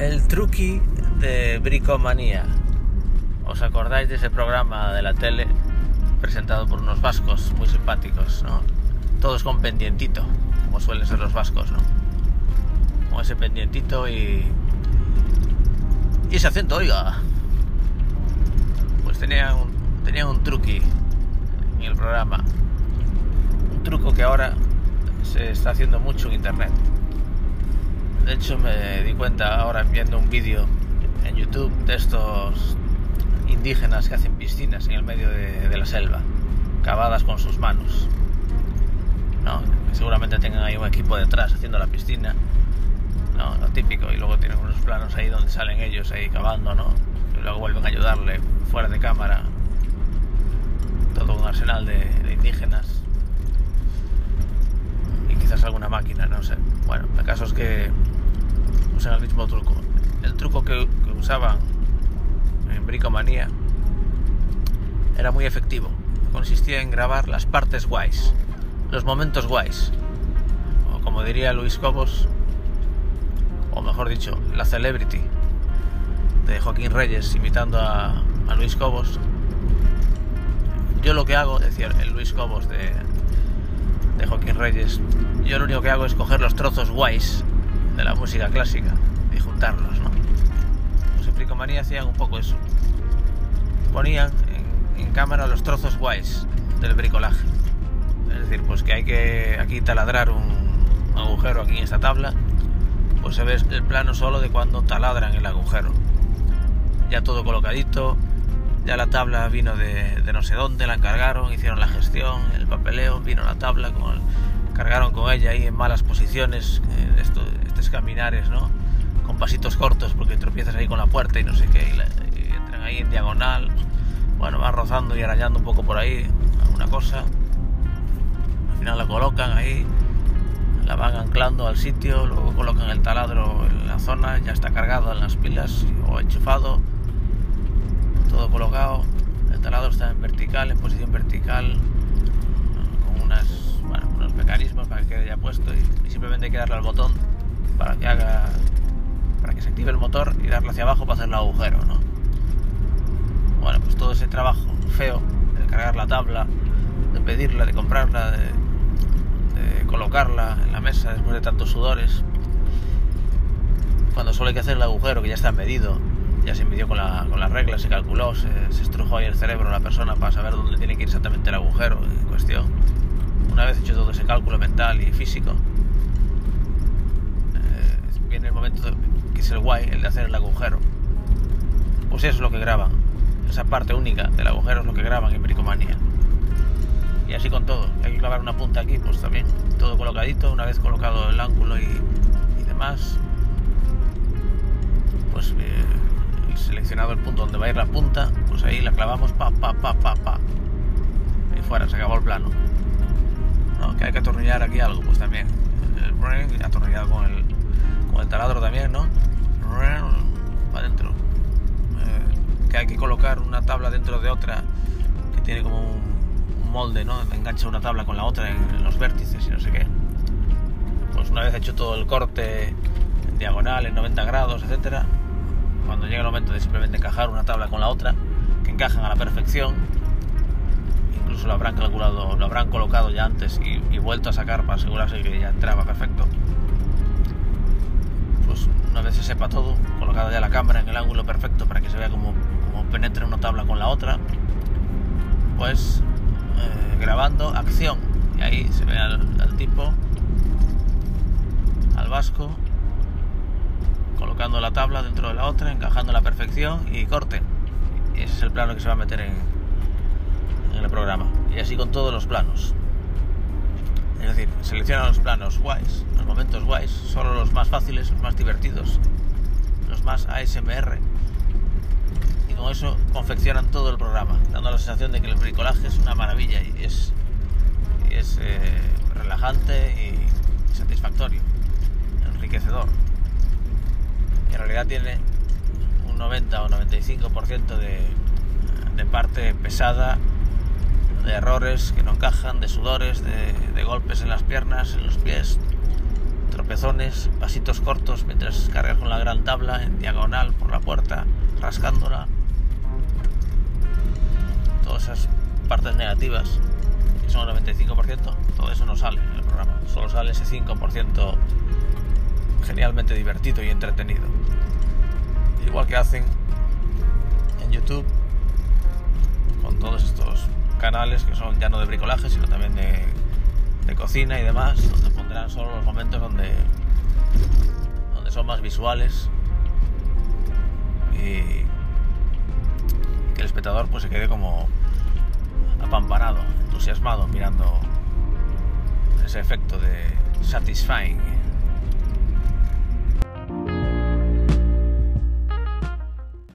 El truqui de Bricomanía. ¿Os acordáis de ese programa de la tele presentado por unos vascos muy simpáticos, ¿no? Todos con pendientito, como suelen ser los vascos, ¿no? Con ese pendientito y. Y ese acento, oiga. Pues tenía un, tenía un truqui en el programa. Un truco que ahora se está haciendo mucho en internet. Hecho, me di cuenta ahora viendo un vídeo en YouTube de estos indígenas que hacen piscinas en el medio de, de la selva, cavadas con sus manos. ¿no? Seguramente tengan ahí un equipo detrás haciendo la piscina, ¿no? lo típico, y luego tienen unos planos ahí donde salen ellos ahí cavando, ¿no? y luego vuelven a ayudarle fuera de cámara. Todo un arsenal de, de indígenas y quizás alguna máquina, no sé. Bueno, el caso es que usan el mismo truco. El truco que, usaban en Bricomanía era muy efectivo. Consistía en grabar las partes guays, los momentos guays. Como diría Luis Cobos, o mejor dicho, la celebrity de Joaquín Reyes imitando a, a Luis Cobos. Yo lo que hago, decía el Luis Cobos de, de Joaquín Reyes, yo lo único que hago es coger los trozos guays de la música clásica y juntarlos, ¿no? Pues en Bricomanía hacían un poco eso. Ponían en, en, cámara los trozos guays del bricolaje. Es decir, pues que hay que aquí taladrar un agujero aquí en esta tabla, pues se ve el plano solo de cuando taladran el agujero. Ya todo colocadito, ya la tabla vino de, de, no sé dónde, la encargaron, hicieron la gestión, el papeleo, vino la tabla, con el, cargaron con ella ahí en malas posiciones, eh, esto, estos caminares, ¿no? Con pasitos cortos porque tropiezas ahí con la puerta y no sé qué, y, la, y entran ahí en diagonal, bueno, van rozando y arañando un poco por ahí, alguna cosa, al final la colocan ahí, la van anclando al sitio, luego colocan el taladro en la zona, ya está cargado en las pilas o enchufado, todo colocado, el taladro está en vertical, en posición vertical, con unas, bueno, unos mecanismos para que quede ya puesto y, y, simplemente hay que darle al botón para que haga, para que se active el motor y darle hacia abajo para hacer el agujero, ¿no? Bueno, pues todo ese trabajo feo de cargar la tabla, de pedirla, de comprarla, de, de colocarla en la mesa después de tantos sudores, cuando solo hay que hacer el agujero que ya está medido, ya se midió con la, con la regla, se calculó, se, se, estrujó ahí el cerebro a la persona para saber dónde tiene que ir exactamente el agujero en cuestión. Una vez hecho todo ese cálculo mental y físico, viene el momento que es el guay, el de hacer el agujero. Pues eso es lo que graban. Esa parte única del agujero es lo que graban en Bricomanía. Y así con todo. Hay que clavar una punta aquí, pues también. Todo colocadito, una vez colocado el ángulo y, y demás. Pues eh, seleccionado el punto donde va a ir la punta, pues ahí la clavamos, pa, pa, pa, pa, pa. Y fuera, se acabó el plano. ¿No? Que hay que atornillar aquí algo, pues también. El atornillado con el, el taladro también, ¿no? Para adentro. Eh, que hay que colocar una tabla dentro de otra que tiene como un, molde, ¿no? Engancha una tabla con la otra en los vértices y no sé qué. Pues una vez hecho todo el corte en diagonal, en 90 grados, etcétera, cuando llega el momento de simplemente encajar una tabla con la otra, que encajan a la perfección, incluso lo habrán calculado, lo habrán colocado ya antes y, y vuelto a sacar para asegurarse que ya entraba perfecto. Sepa todo, colocada ya la cámara en el ángulo perfecto para que se vea como, como penetra una tabla con la otra, pues eh, grabando acción. Y ahí se ve al, tipo, al vasco, colocando la tabla dentro de la otra, encajando la perfección y corte. Y ese es el plano que se va a meter en, en el programa. Y así con todos los planos. Es decir, seleccionan los planos guays, los momentos guays, solo los más fáciles, los más divertidos, más ASMR. Y con eso confeccionan todo el programa, dando la sensación de que el bricolaje es una maravilla y es, es eh, relajante y satisfactorio, enriquecedor y en realidad tiene un 90 o 95% de, de parte pesada, de errores que no encajan, de sudores, de, de, golpes en las piernas, en los pies, tropezones, pasitos cortos mientras cargas con la gran tabla en diagonal por la puerta, rascándola. Todas esas partes negativas, que son el 95%, todo eso no sale en el programa. Solo sale ese 5% genialmente divertido y entretenido. Igual que hacen en YouTube con todos estos canales que son ya no de bricolaje, sino también de, de cocina y demás, donde pondrán solo los momentos donde, donde son más visuales. Y que el espectador pues se quede como apamparado, entusiasmado mirando ese efecto de satisfying